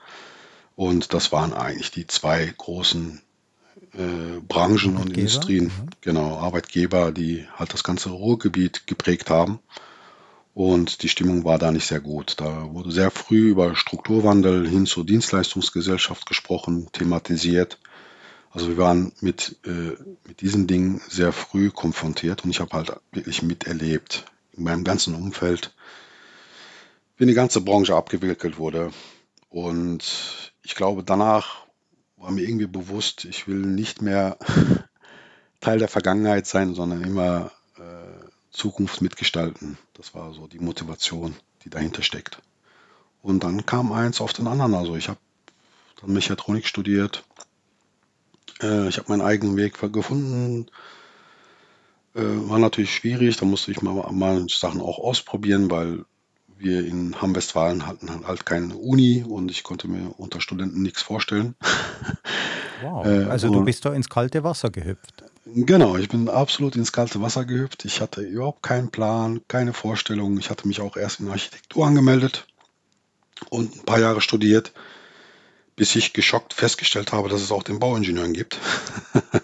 Und das waren eigentlich die zwei großen äh, Branchen und Industrien, mhm. genau, Arbeitgeber, die halt das ganze Ruhrgebiet geprägt haben. Und die Stimmung war da nicht sehr gut. Da wurde sehr früh über Strukturwandel hin zur Dienstleistungsgesellschaft gesprochen, thematisiert. Also wir waren mit, äh, mit diesen Dingen sehr früh konfrontiert und ich habe halt wirklich miterlebt in meinem ganzen Umfeld, wie die ganze Branche abgewickelt wurde. Und ich glaube, danach war mir irgendwie bewusst, ich will nicht mehr Teil der Vergangenheit sein, sondern immer Zukunft mitgestalten. Das war so die Motivation, die dahinter steckt. Und dann kam eins auf den anderen. Also ich habe dann Mechatronik studiert. Äh, ich habe meinen eigenen Weg gefunden. Äh, war natürlich schwierig. Da musste ich mal, mal Sachen auch ausprobieren, weil wir in Hamm-Westfalen hatten halt keine Uni und ich konnte mir unter Studenten nichts vorstellen. Wow. Äh, also du bist da ins kalte Wasser gehüpft. Genau, ich bin absolut ins kalte Wasser gehüpft. Ich hatte überhaupt keinen Plan, keine Vorstellung. Ich hatte mich auch erst in Architektur angemeldet und ein paar Jahre studiert, bis ich geschockt festgestellt habe, dass es auch den Bauingenieuren gibt,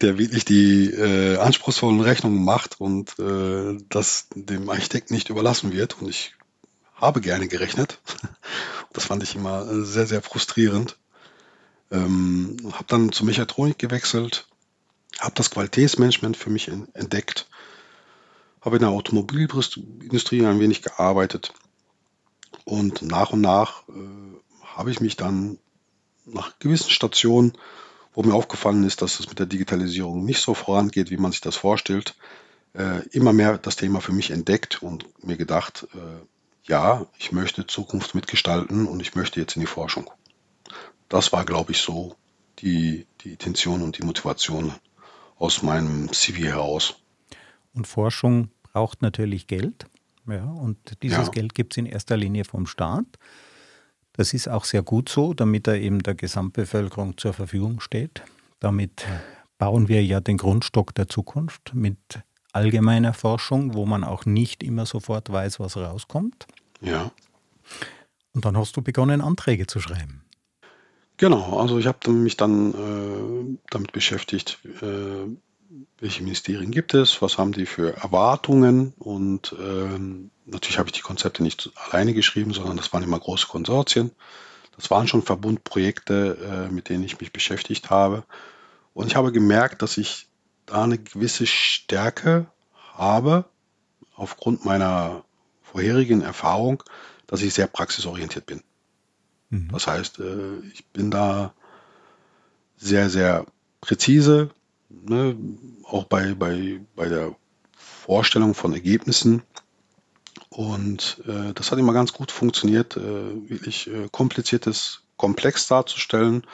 der wirklich die äh, anspruchsvollen Rechnungen macht und äh, das dem Architekten nicht überlassen wird. Und ich habe gerne gerechnet. Das fand ich immer sehr, sehr frustrierend. Ähm, habe dann zur Mechatronik gewechselt, habe das Qualitätsmanagement für mich entdeckt, habe in der Automobilindustrie ein wenig gearbeitet und nach und nach äh, habe ich mich dann nach gewissen Stationen, wo mir aufgefallen ist, dass es mit der Digitalisierung nicht so vorangeht, wie man sich das vorstellt, äh, immer mehr das Thema für mich entdeckt und mir gedacht, äh, ja, ich möchte Zukunft mitgestalten und ich möchte jetzt in die Forschung. Das war, glaube ich, so die, die Intention und die Motivation aus meinem CV heraus. Und Forschung braucht natürlich Geld. Ja, und dieses ja. Geld gibt es in erster Linie vom Staat. Das ist auch sehr gut so, damit er eben der Gesamtbevölkerung zur Verfügung steht. Damit bauen wir ja den Grundstock der Zukunft mit allgemeiner Forschung, wo man auch nicht immer sofort weiß, was rauskommt. Ja. Und dann hast du begonnen, Anträge zu schreiben. Genau, also ich habe mich dann äh, damit beschäftigt, äh, welche Ministerien gibt es, was haben die für Erwartungen und ähm, natürlich habe ich die Konzepte nicht alleine geschrieben, sondern das waren immer große Konsortien. Das waren schon Verbundprojekte, äh, mit denen ich mich beschäftigt habe. Und ich habe gemerkt, dass ich da eine gewisse Stärke habe, aufgrund meiner vorherigen Erfahrung, dass ich sehr praxisorientiert bin. Mhm. Das heißt, äh, ich bin da sehr, sehr präzise, ne, auch bei, bei, bei der Vorstellung von Ergebnissen. Und äh, das hat immer ganz gut funktioniert, äh, wirklich äh, kompliziertes komplex darzustellen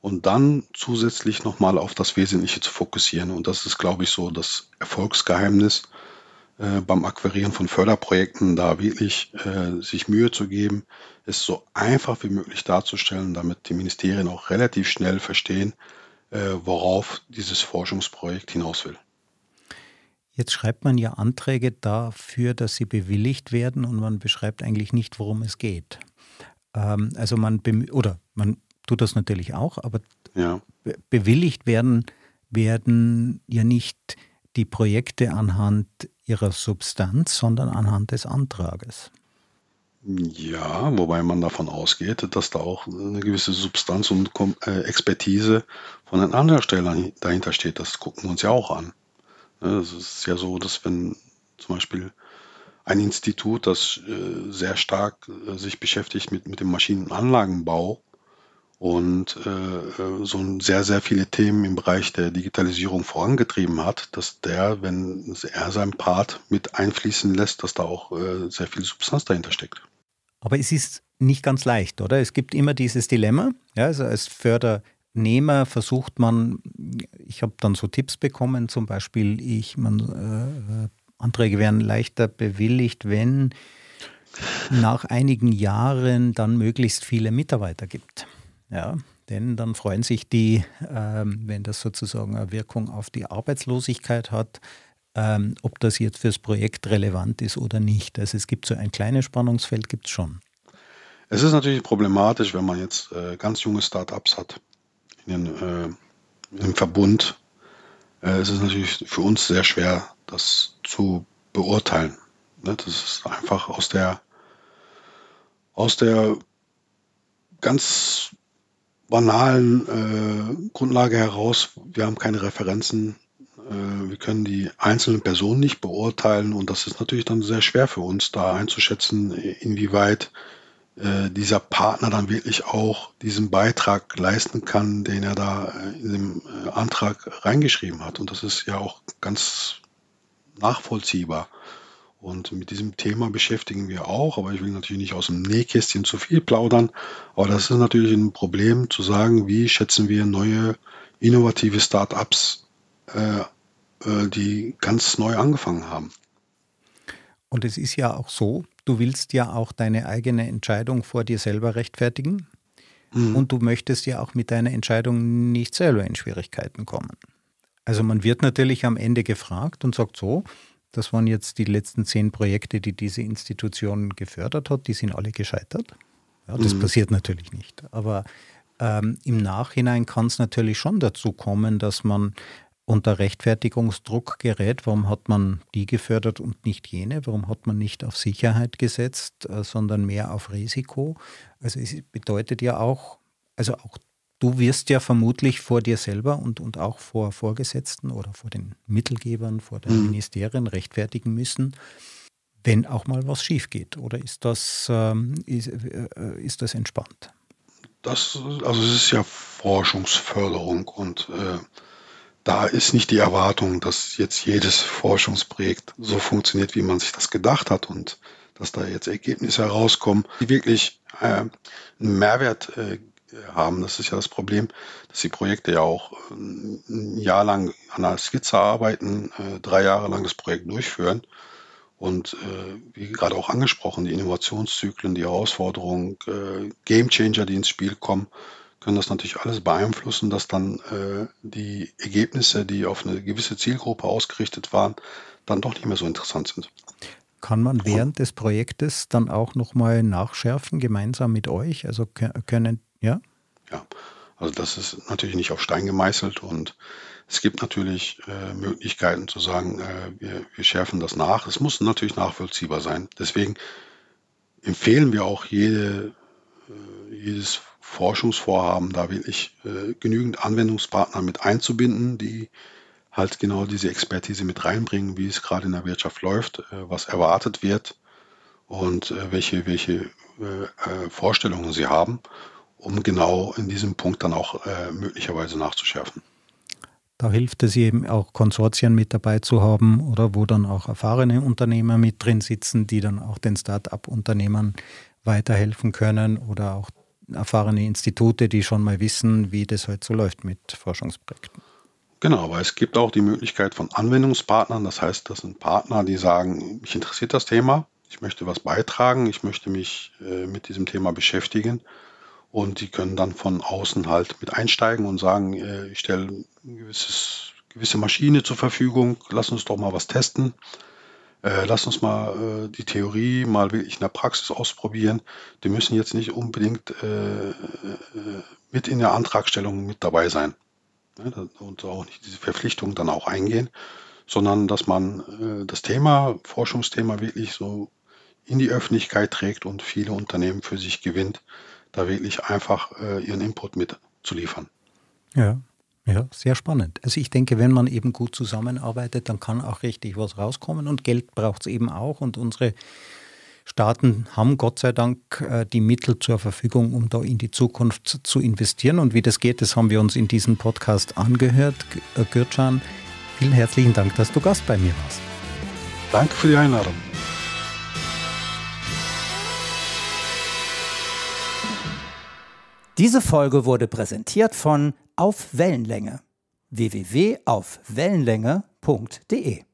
und dann zusätzlich nochmal auf das Wesentliche zu fokussieren. Und das ist, glaube ich, so das Erfolgsgeheimnis äh, beim Akquirieren von Förderprojekten, da wirklich äh, sich Mühe zu geben, es so einfach wie möglich darzustellen, damit die Ministerien auch relativ schnell verstehen, worauf dieses Forschungsprojekt hinaus will. Jetzt schreibt man ja Anträge dafür, dass sie bewilligt werden und man beschreibt eigentlich nicht, worum es geht. Ähm, also man, oder man tut das natürlich auch, aber ja. bewilligt werden, werden ja nicht die Projekte anhand ihrer Substanz, sondern anhand des Antrages. Ja, wobei man davon ausgeht, dass da auch eine gewisse Substanz und äh, Expertise von den Antragstellern dahinter steht. Das gucken wir uns ja auch an. Ne, Es ist ja so, dass wenn zum Beispiel ein Institut, das äh, sehr stark äh, sich beschäftigt mit, mit dem Maschinenanlagenbau und so sehr, sehr viele Themen im Bereich der Digitalisierung vorangetrieben hat, dass der, wenn er seinen Part mit einfließen lässt, dass da auch sehr viel Substanz dahinter steckt. Aber es ist nicht ganz leicht, oder? Es gibt immer dieses Dilemma. Ja, also als Fördernehmer versucht man, ich habe dann so Tipps bekommen, zum Beispiel, ich, man, äh, Anträge werden leichter bewilligt, wenn nach einigen Jahren dann möglichst viele Mitarbeiter gibt. Ja, denn dann freuen sich die, ähm, wenn das sozusagen eine Wirkung auf die Arbeitslosigkeit hat, ähm, ob das jetzt fürs Projekt relevant ist oder nicht. Also es gibt so ein kleines Spannungsfeld, gibt es schon. Es ist natürlich problematisch, wenn man jetzt äh, ganz junge Startups hat in den, äh, im Verbund. Äh, es ist natürlich für uns sehr schwer, das zu beurteilen. Ne? Das ist einfach aus der aus der ganz banalen äh, Grundlage heraus, wir haben keine Referenzen, wir können die einzelnen Personen nicht beurteilen und das ist natürlich dann sehr schwer für uns, da einzuschätzen, inwieweit äh, dieser Partner dann wirklich auch diesen Beitrag leisten kann, den er da äh, in dem äh, Antrag reingeschrieben hat. Und das ist ja auch ganz nachvollziehbar. Und mit diesem Thema beschäftigen wir auch, aber ich will natürlich nicht aus dem Nähkästchen zu viel plaudern. Aber das ist natürlich ein Problem zu sagen, wie schätzen wir neue innovative Start-ups, äh, äh, die ganz neu angefangen haben. Und es ist ja auch so, du willst ja auch deine eigene Entscheidung vor dir selber rechtfertigen. Mhm. Und du möchtest ja auch mit deiner Entscheidung nicht selber in Schwierigkeiten kommen. Also man wird natürlich am Ende gefragt und sagt so, das waren jetzt die letzten zehn Projekte, die diese Institution gefördert hat. Die sind alle gescheitert. Ja, das mhm. passiert natürlich nicht. Aber ähm, im Nachhinein kann es natürlich schon dazu kommen, dass man unter Rechtfertigungsdruck gerät. Warum hat man die gefördert und nicht jene? Warum hat man nicht auf Sicherheit gesetzt, äh, sondern mehr auf Risiko? Also es bedeutet ja auch, also auch Du wirst ja vermutlich vor dir selber und, und auch vor Vorgesetzten oder vor den Mittelgebern, vor den mhm. Ministerien rechtfertigen müssen, wenn auch mal was schief geht. Oder ist das, ähm, ist, äh, ist das entspannt? Das, also es ist ja Forschungsförderung und äh, da ist nicht die Erwartung, dass jetzt jedes Forschungsprojekt so funktioniert, wie man sich das gedacht hat und dass da jetzt Ergebnisse herauskommen, die wirklich äh, einen Mehrwert äh, haben. Das ist ja das Problem, dass die Projekte ja auch äh, ein Jahr lang an einer Skizze arbeiten, äh, drei Jahre lang das Projekt durchführen. Und äh, wie gerade auch angesprochen, die Innovationszyklen, die Herausforderungen, Game Changer, die ins Spiel kommen, können das natürlich alles beeinflussen, dass dann die Ergebnisse, die auf eine gewisse Zielgruppe ausgerichtet waren, dann doch nicht mehr so interessant sind. Kann man während des Projektes dann auch nochmal nachschärfen, gemeinsam mit euch? Also können ja? Ja, also das ist natürlich nicht auf Stein gemeißelt und es gibt natürlich äh, Möglichkeiten zu sagen, äh, wir, wir schärfen das nach. Es muss natürlich nachvollziehbar sein. Deswegen empfehlen wir auch jede, äh, jedes Forschungsvorhaben, da wirklich äh, genügend Anwendungspartner mit einzubinden, die halt genau diese Expertise mit reinbringen, wie es gerade in der Wirtschaft läuft, äh, was erwartet wird und äh, welche, welche Vorstellungen sie haben um genau in diesem Punkt dann auch äh, möglicherweise nachzuschärfen. Da hilft es eben auch Konsortien mit dabei zu haben oder wo dann auch erfahrene Unternehmer mit drin sitzen, die dann auch den Start-up-Unternehmern weiterhelfen können oder auch erfahrene Institute, die schon mal wissen, wie das halt so läuft mit Forschungsprojekten. Genau, aber es gibt auch die Möglichkeit von Anwendungspartnern. Das heißt, das sind Partner, die sagen, mich interessiert das Thema, ich möchte was beitragen, ich möchte mich äh, mit diesem Thema beschäftigen und die können dann von außen halt mit einsteigen und sagen, äh, ich stelle eine gewisse Maschine zur Verfügung, lass uns doch mal was testen. Äh, lass uns mal äh, die Theorie mal wirklich in der Praxis ausprobieren. Die müssen jetzt nicht unbedingt äh, äh mit in der Antragstellung mit dabei sein ne, und auch nicht diese Verpflichtung dann auch eingehen, sondern dass man äh, das Thema, Forschungsthema wirklich so in die Öffentlichkeit trägt und viele Unternehmen für sich gewinnt, da wirklich einfach ihren Input mitzuliefern. Ja, ja, sehr spannend. Also ich denke, wenn man eben gut zusammenarbeitet, dann kann auch richtig was rauskommen und Geld braucht es eben auch und unsere Staaten haben Gott sei Dank äh, die Mittel zur Verfügung, um da in die Zukunft zu investieren. Und wie das geht, das haben wir uns in diesem Podcast angehört. Äh, Gürcan, vielen herzlichen Dank, dass du Gast bei mir warst. Danke für die Einladung. Diese Folge wurde präsentiert von Auf Wellenlänge. Www.aufwellenlänge.de